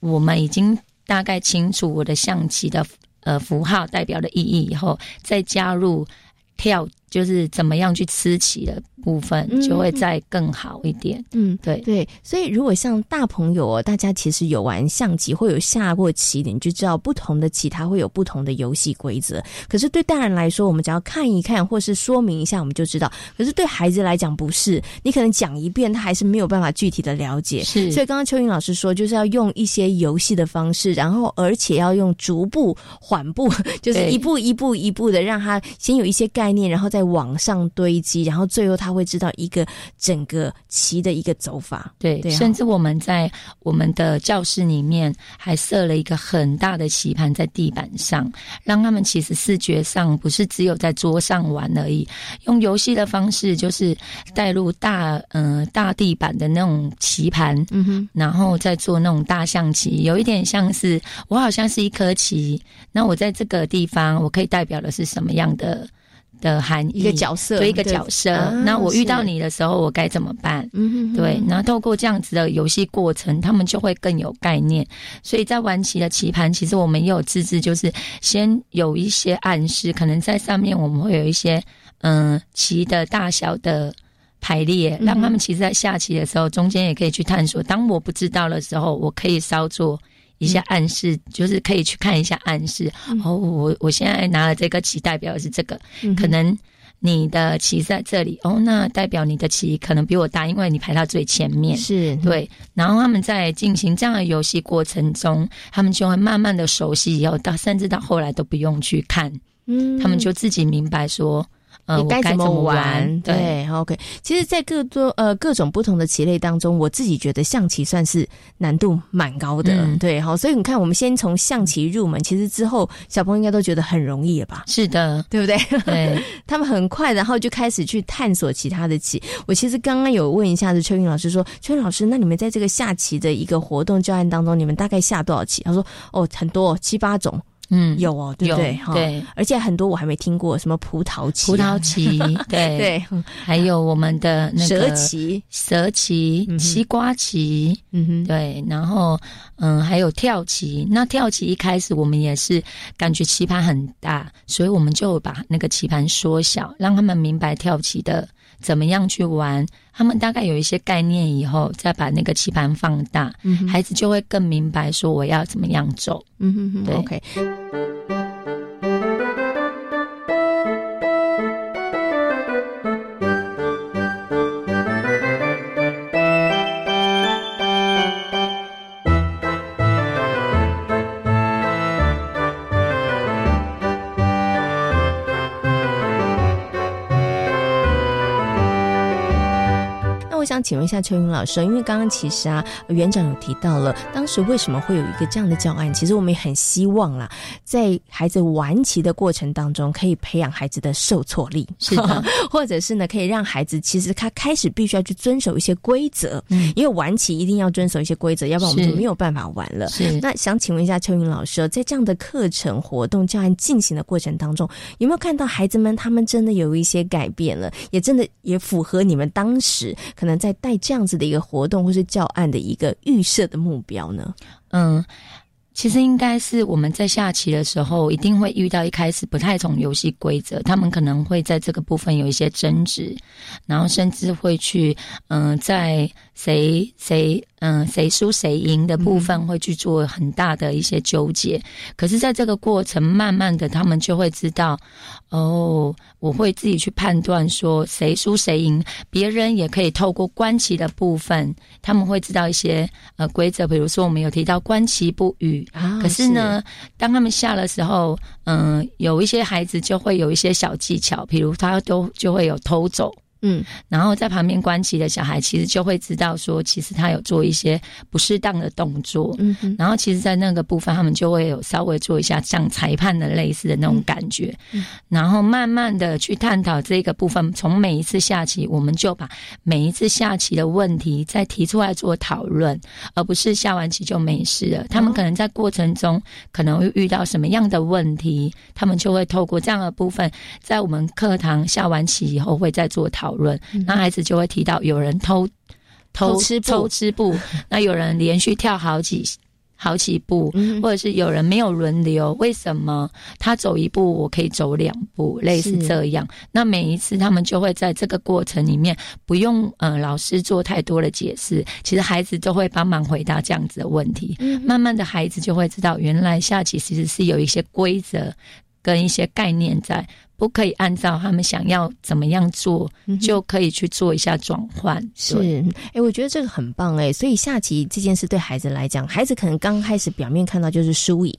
我们已经大概清楚我的象棋的呃符号代表的意义以后，再加入跳。就是怎么样去吃棋的部分，就会再更好一点。嗯，对对。所以如果像大朋友哦，大家其实有玩象棋，会有下过棋的，你就知道不同的棋它会有不同的游戏规则。可是对大人来说，我们只要看一看，或是说明一下，我们就知道。可是对孩子来讲，不是你可能讲一遍，他还是没有办法具体的了解。是。所以刚刚秋云老师说，就是要用一些游戏的方式，然后而且要用逐步缓步，就是一步一步一步的，让他先有一些概念，然后再。往上堆积，然后最后他会知道一个整个棋的一个走法。对，甚至我们在我们的教室里面还设了一个很大的棋盘在地板上，让他们其实视觉上不是只有在桌上玩而已，用游戏的方式就是带入大嗯大地板的那种棋盘，嗯哼，然后再做那种大象棋，有一点像是我好像是一颗棋，那我在这个地方我可以代表的是什么样的？的含义，一个角色，对一个角色。那我遇到你的时候，我该怎么办？嗯，对。然后透过这样子的游戏过程，他们就会更有概念。所以在玩棋的棋盘，其实我们也有自制，就是先有一些暗示，可能在上面我们会有一些嗯棋的大小的排列，让他们其实，在下棋的时候，中间也可以去探索。当我不知道的时候，我可以稍作。一下暗示，就是可以去看一下暗示。哦，我我现在拿了这个棋，代表的是这个。可能你的棋在这里，哦，那代表你的棋可能比我大，因为你排到最前面。是对。然后他们在进行这样的游戏过程中，他们就会慢慢的熟悉，以后到甚至到后来都不用去看，嗯，他们就自己明白说。你该怎么玩？对，OK。其实，在各多呃各种不同的棋类当中，我自己觉得象棋算是难度蛮高的。对，好，所以你看，我们先从象棋入门，其实之后小朋友应该都觉得很容易了吧？是的，对不对？对，他们很快，然后就开始去探索其他的棋。我其实刚刚有问一下子邱云老师说：“邱云老师，那你们在这个下棋的一个活动教案当中，你们大概下多少棋？”他说：“哦，很多，七八种。”嗯，有哦，对不对？对，而且很多我还没听过，什么葡萄棋、葡萄棋，对。对，还有我们的那个蛇棋、蛇棋、西瓜棋，嗯哼，对，然后嗯，还有跳棋。那跳棋一开始我们也是感觉棋盘很大，所以我们就把那个棋盘缩小，让他们明白跳棋的。怎么样去玩？他们大概有一些概念以后，再把那个棋盘放大，孩子就会更明白说我要怎么样走。嗯哼哼，对，OK。我想请问一下秋云老师，因为刚刚其实啊，园长有提到了，当时为什么会有一个这样的教案？其实我们也很希望啦，在孩子玩棋的过程当中，可以培养孩子的受挫力，是的，或者是呢，可以让孩子其实他开始必须要去遵守一些规则，嗯，因为玩棋一定要遵守一些规则，要不然我们就没有办法玩了。是，那想请问一下秋云老师，在这样的课程活动教案进行的过程当中，有没有看到孩子们他们真的有一些改变了，也真的也符合你们当时可能在带这样子的一个活动或是教案的一个预设的目标呢？嗯。其实应该是我们在下棋的时候，一定会遇到一开始不太懂游戏规则，他们可能会在这个部分有一些争执，然后甚至会去，嗯，在谁谁。嗯，谁输谁赢的部分会去做很大的一些纠结，可是，在这个过程，慢慢的，他们就会知道，哦，我会自己去判断说谁输谁赢。别人也可以透过观棋的部分，他们会知道一些呃规则，比如说我们有提到观棋不语，可是呢，当他们下的时候，嗯，有一些孩子就会有一些小技巧，比如他都就会有偷走。嗯，然后在旁边观棋的小孩，其实就会知道说，其实他有做一些不适当的动作。嗯，然后其实，在那个部分，他们就会有稍微做一下像裁判的类似的那种感觉。嗯，然后慢慢的去探讨这个部分。从每一次下棋，我们就把每一次下棋的问题再提出来做讨论，而不是下完棋就没事了。他们可能在过程中可能会遇到什么样的问题，他们就会透过这样的部分，在我们课堂下完棋以后，会再做讨。论，那孩子就会提到有人偷偷吃偷吃布，那有人连续跳好几好几步，或者是有人没有轮流，为什么他走一步我可以走两步，类似这样。那每一次他们就会在这个过程里面不用呃老师做太多的解释，其实孩子都会帮忙回答这样子的问题。慢慢的孩子就会知道，原来下棋其实是有一些规则跟一些概念在。不可以按照他们想要怎么样做，就可以去做一下转换。是，哎，我觉得这个很棒哎。所以下棋这件事对孩子来讲，孩子可能刚开始表面看到就是输赢，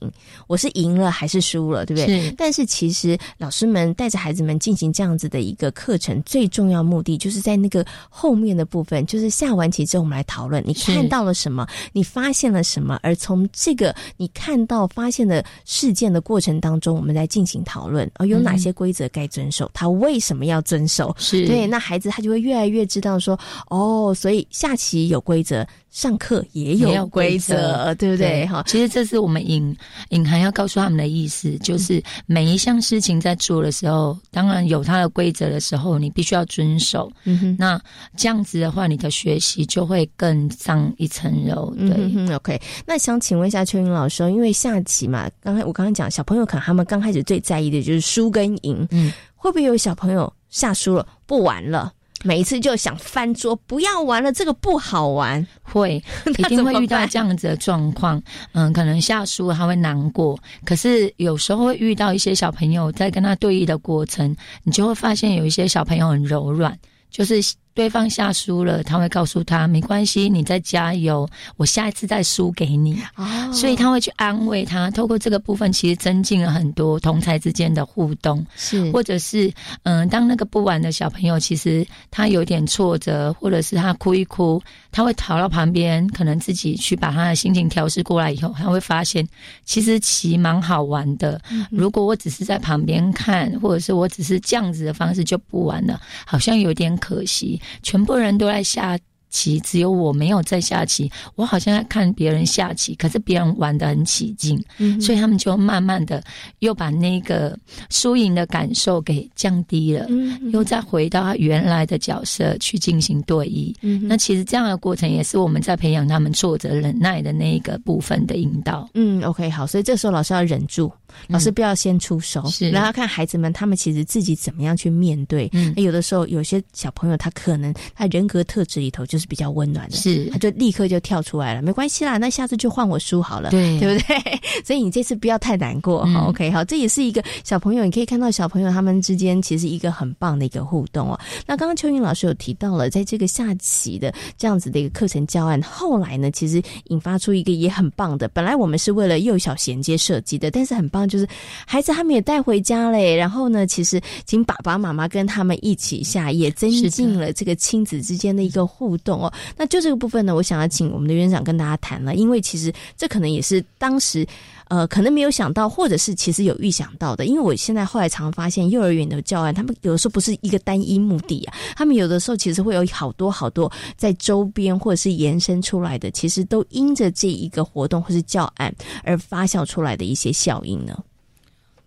我是赢了还是输了，对不对？是。但是其实老师们带着孩子们进行这样子的一个课程，最重要目的就是在那个后面的部分，就是下完棋之后，我们来讨论你看到了什么，你发现了什么，而从这个你看到发现的事件的过程当中，我们来进行讨论，哦，有哪些规。规则该遵守，他为什么要遵守？是对，那孩子他就会越来越知道说，哦，所以下棋有规则。上课也有规则，对不对？哈，其实这是我们隐隐含要告诉他们的意思，就是每一项事情在做的时候，当然有它的规则的时候，你必须要遵守。嗯哼，那这样子的话，你的学习就会更上一层楼。对，OK。那想请问一下邱云老师，因为下棋嘛，刚才我刚刚讲，小朋友可能他们刚开始最在意的就是输跟赢，嗯，会不会有小朋友下输了不玩了？每一次就想翻桌，不要玩了，这个不好玩。会 一定会遇到这样子的状况，嗯，可能下输他会难过。可是有时候会遇到一些小朋友在跟他对弈的过程，你就会发现有一些小朋友很柔软，就是。对方下输了，他会告诉他没关系，你再加油，我下一次再输给你。哦，所以他会去安慰他。透过这个部分，其实增进了很多同才之间的互动。是，或者是嗯，当那个不玩的小朋友，其实他有点挫折，或者是他哭一哭，他会逃到旁边，可能自己去把他的心情调试过来以后，他会发现其实棋蛮好玩的。如果我只是在旁边看，或者是我只是这样子的方式就不玩了，好像有点可惜。全部人都在下。棋只有我没有在下棋，我好像在看别人下棋，可是别人玩的很起劲，所以他们就慢慢的又把那个输赢的感受给降低了，又再回到他原来的角色去进行对弈。那其实这样的过程也是我们在培养他们挫折忍耐的那一个部分的引导。嗯，OK，好，所以这时候老师要忍住，老师不要先出手，是然后看孩子们他们其实自己怎么样去面对。嗯有的时候有些小朋友他可能他人格特质里头就是。比较温暖的，是他就立刻就跳出来了，没关系啦，那下次就换我输好了，对 对不对？所以你这次不要太难过，好，OK，好，这也是一个小朋友，你可以看到小朋友他们之间其实一个很棒的一个互动哦。那刚刚秋云老师有提到了，在这个下棋的这样子的一个课程教案，后来呢，其实引发出一个也很棒的，本来我们是为了幼小衔接设计的，但是很棒，就是孩子他们也带回家嘞，然后呢，其实请爸爸妈妈跟他们一起下，也增进了这个亲子之间的一个互动哦。那就这个部分呢，我想要请我们的院长跟大家谈了，因为其实这可能也是当时。呃，可能没有想到，或者是其实有预想到的，因为我现在后来常发现，幼儿园的教案，他们有的时候不是一个单一目的啊，他们有的时候其实会有好多好多在周边或者是延伸出来的，其实都因着这一个活动或是教案而发酵出来的一些效应呢。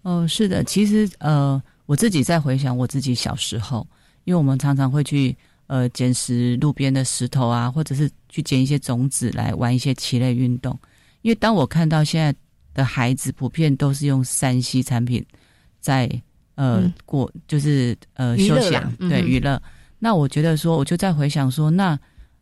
哦，是的，其实呃，我自己在回想我自己小时候，因为我们常常会去呃捡拾路边的石头啊，或者是去捡一些种子来玩一些棋类运动，因为当我看到现在。的孩子普遍都是用三 C 产品在呃过，就是呃休闲对娱乐。那我觉得说，我就在回想说，那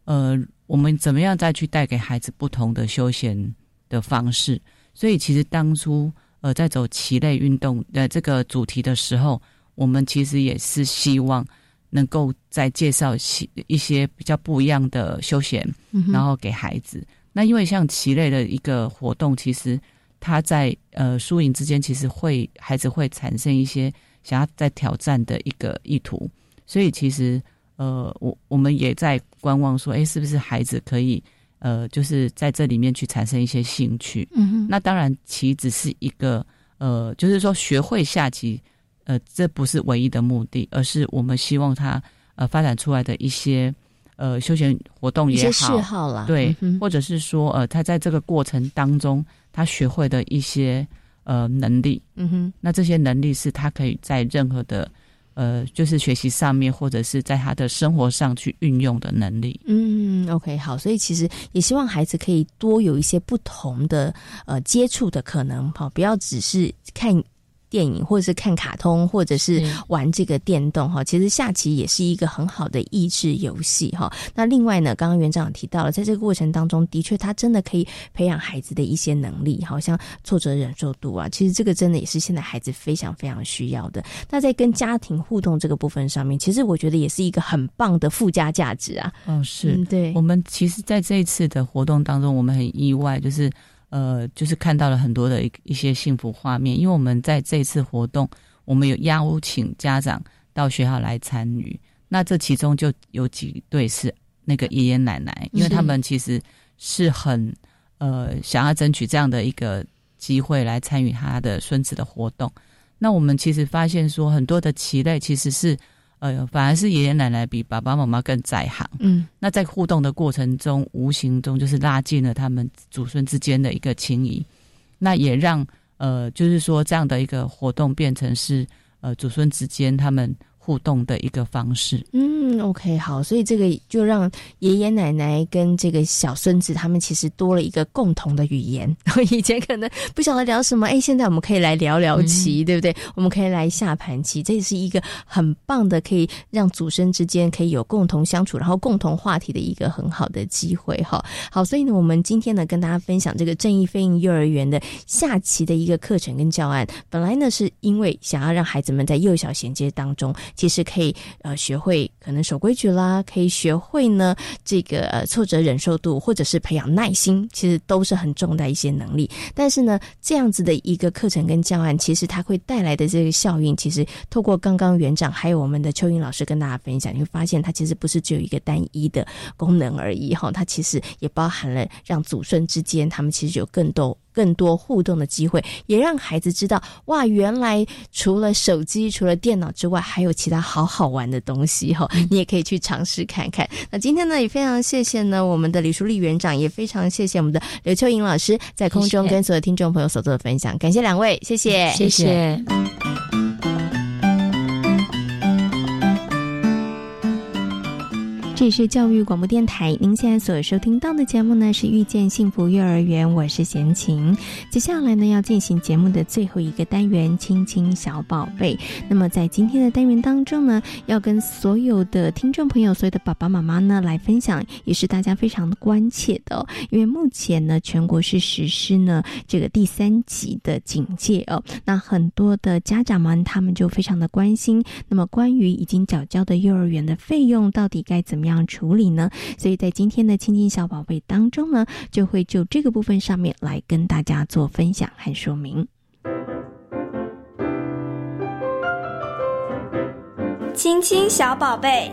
呃我们怎么样再去带给孩子不同的休闲的方式？所以其实当初呃在走棋类运动的这个主题的时候，我们其实也是希望能够再介绍一一些比较不一样的休闲，然后给孩子。那因为像棋类的一个活动，其实。他在呃输赢之间，其实会孩子会产生一些想要在挑战的一个意图，所以其实呃我我们也在观望说，哎，是不是孩子可以呃就是在这里面去产生一些兴趣？嗯哼。那当然棋只是一个呃，就是说学会下棋，呃，这不是唯一的目的，而是我们希望他呃发展出来的一些呃休闲活动也好，嗜好了，对，或者是说呃他在这个过程当中。他学会的一些呃能力，嗯哼，那这些能力是他可以在任何的呃，就是学习上面，或者是在他的生活上去运用的能力。嗯，OK，好，所以其实也希望孩子可以多有一些不同的呃接触的可能，好，不要只是看。电影或者是看卡通，或者是玩这个电动哈，其实下棋也是一个很好的益智游戏哈。那另外呢，刚刚园长提到了，在这个过程当中，的确他真的可以培养孩子的一些能力，好像挫折忍受度啊，其实这个真的也是现在孩子非常非常需要的。那在跟家庭互动这个部分上面，其实我觉得也是一个很棒的附加价值啊。哦，是对。我们其实在这一次的活动当中，我们很意外，就是。呃，就是看到了很多的一一些幸福画面，因为我们在这次活动，我们有邀请家长到学校来参与。那这其中就有几对是那个爷爷奶奶，因为他们其实是很呃想要争取这样的一个机会来参与他的孙子的活动。那我们其实发现说，很多的棋类其实是。呃，反而是爷爷奶奶比爸爸妈妈更在行。嗯，那在互动的过程中，无形中就是拉近了他们祖孙之间的一个情谊，那也让呃，就是说这样的一个活动变成是呃祖孙之间他们。互动的一个方式，嗯，OK，好，所以这个就让爷爷奶奶跟这个小孙子他们其实多了一个共同的语言。以前可能不晓得聊什么，哎，现在我们可以来聊聊棋，对不对？我们可以来下盘棋，这也是一个很棒的，可以让祖孙之间可以有共同相处，然后共同话题的一个很好的机会。哈，好，所以呢，我们今天呢跟大家分享这个正义飞鹰幼儿园的下棋的一个课程跟教案。本来呢是因为想要让孩子们在幼小衔接当中。其实可以呃学会可能守规矩啦，可以学会呢这个呃挫折忍受度，或者是培养耐心，其实都是很重的一些能力。但是呢，这样子的一个课程跟教案，其实它会带来的这个效应，其实透过刚刚园长还有我们的秋云老师跟大家分享，你会发现它其实不是只有一个单一的功能而已哈，它其实也包含了让祖孙之间他们其实有更多。更多互动的机会，也让孩子知道哇，原来除了手机、除了电脑之外，还有其他好好玩的东西哈。你也可以去尝试看看。那今天呢，也非常谢谢呢我们的李淑丽园长，也非常谢谢我们的刘秋莹老师在空中跟所有听众朋友所做的分享。感谢两位，谢谢，谢谢。这里是教育广播电台，您现在所收听到的节目呢是遇见幸福幼儿园，我是贤琴。接下来呢要进行节目的最后一个单元——亲亲小宝贝。那么在今天的单元当中呢，要跟所有的听众朋友、所有的爸爸妈妈呢来分享，也是大家非常关切的。因为目前呢，全国是实施呢这个第三级的警戒哦，那很多的家长们他们就非常的关心。那么关于已经缴交的幼儿园的费用，到底该怎么？样处理呢？所以在今天的亲亲小宝贝当中呢，就会就这个部分上面来跟大家做分享和说明。亲亲小宝贝。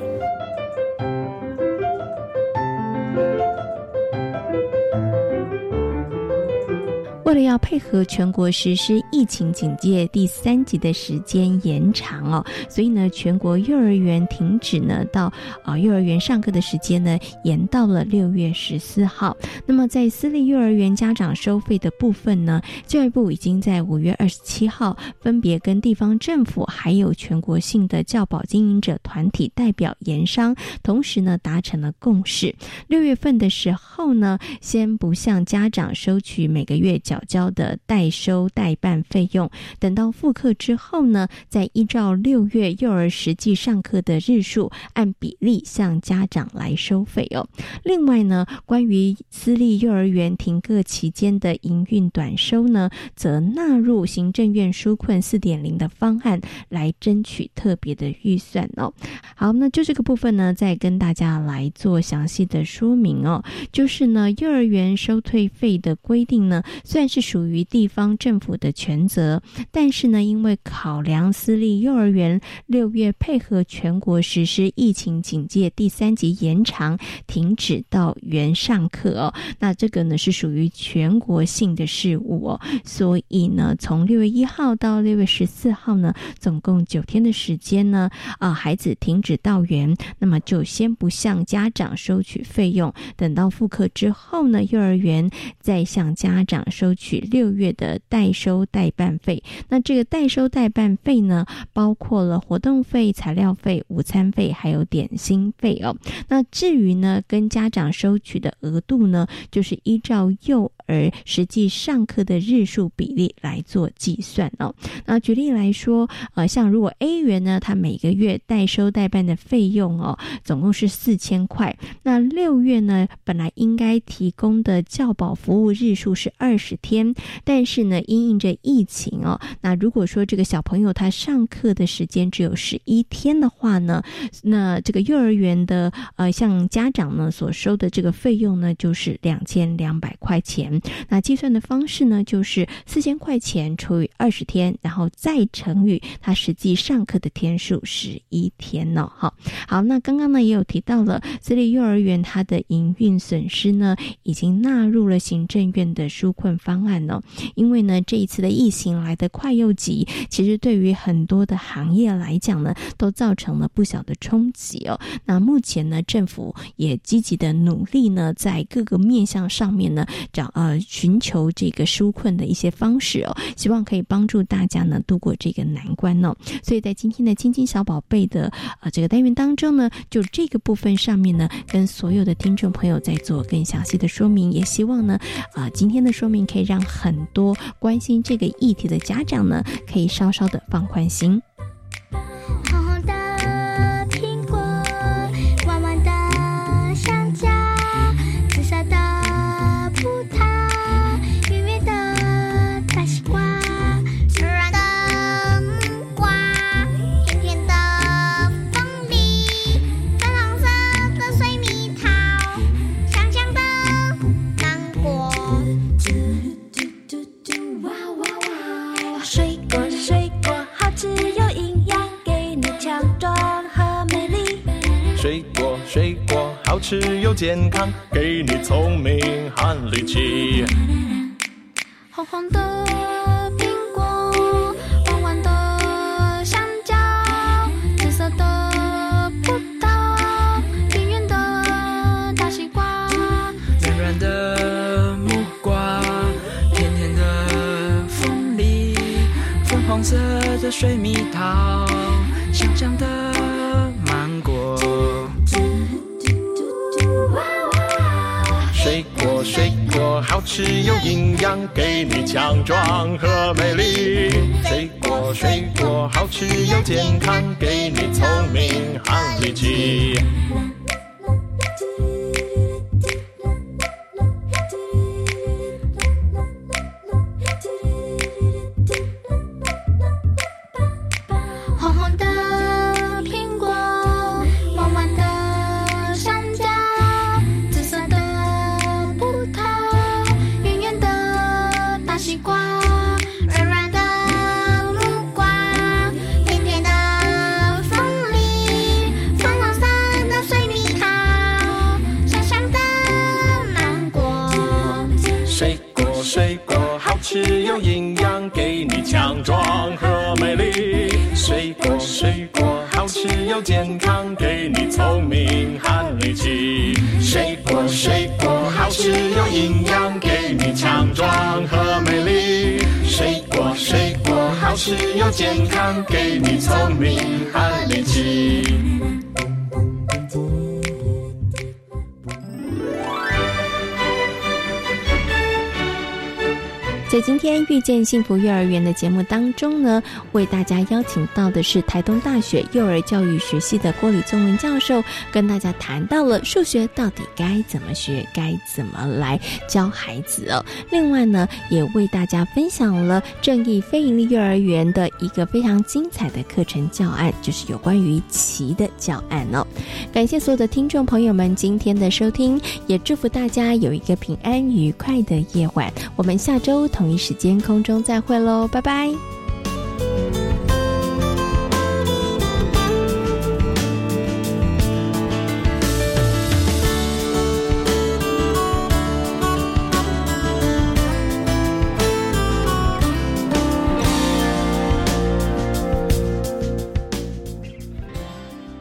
为了要配合全国实施疫情警戒第三级的时间延长哦，所以呢，全国幼儿园停止呢到啊幼儿园上课的时间呢延到了六月十四号。那么在私立幼儿园家长收费的部分呢，教育部已经在五月二十七号分别跟地方政府还有全国性的教保经营者团体代表研商，同时呢达成了共识。六月份的时候呢，先不向家长收取每个月缴。交的代收代办费用，等到复课之后呢，再依照六月幼儿实际上课的日数，按比例向家长来收费哦。另外呢，关于私立幼儿园停课期间的营运短收呢，则纳入行政院纾困四点零的方案来争取特别的预算哦。好，那就这个部分呢，再跟大家来做详细的说明哦。就是呢，幼儿园收退费的规定呢，虽然是属于地方政府的权责，但是呢，因为考量私立幼儿园六月配合全国实施疫情警戒第三级延长，停止到园上课哦，那这个呢是属于全国性的事务哦，所以呢，从六月一号到六月十四号呢，总共九天的时间呢，啊，孩子停止到园，那么就先不向家长收取费用，等到复课之后呢，幼儿园再向家长收。取六月的代收代办费，那这个代收代办费呢，包括了活动费、材料费、午餐费，还有点心费哦。那至于呢，跟家长收取的额度呢，就是依照幼而实际上课的日数比例来做计算哦。那举例来说，呃，像如果 A 园呢，它每个月代收代办的费用哦，总共是四千块。那六月呢，本来应该提供的教保服务日数是二十。天，但是呢，因应着疫情哦，那如果说这个小朋友他上课的时间只有十一天的话呢，那这个幼儿园的呃，像家长呢所收的这个费用呢，就是两千两百块钱。那计算的方式呢，就是四千块钱除以二十天，然后再乘以他实际上课的天数十一天呢。好，好，那刚刚呢也有提到了私立幼儿园它的营运损失呢，已经纳入了行政院的纾困方。案呢？因为呢，这一次的疫情来得快又急，其实对于很多的行业来讲呢，都造成了不小的冲击哦。那目前呢，政府也积极的努力呢，在各个面向上面呢，找呃寻求这个纾困的一些方式哦，希望可以帮助大家呢度过这个难关哦。所以在今天的亲亲小宝贝的呃这个单元当中呢，就这个部分上面呢，跟所有的听众朋友在做更详细的说明，也希望呢，啊今天的说明可以。让很多关心这个议题的家长呢，可以稍稍的放宽心。健康，给你聪明和力气。红红的苹果，弯弯的香蕉，紫色的葡萄，圆圆的大西瓜，软软的木瓜，甜甜的凤梨，粉红色的水蜜桃，香香的吃有营养，给你强壮和美丽。水果水果好吃又健康，给你聪明和力气。健康，给你聪明和力气。今天遇见幸福幼儿园的节目当中呢，为大家邀请到的是台东大学幼儿教育学系的郭李宗文教授，跟大家谈到了数学到底该怎么学，该怎么来教孩子哦。另外呢，也为大家分享了正义非营利幼儿园的一个非常精彩的课程教案，就是有关于棋的教案哦。感谢所有的听众朋友们今天的收听，也祝福大家有一个平安愉快的夜晚。我们下周同。时间空中再会喽拜拜。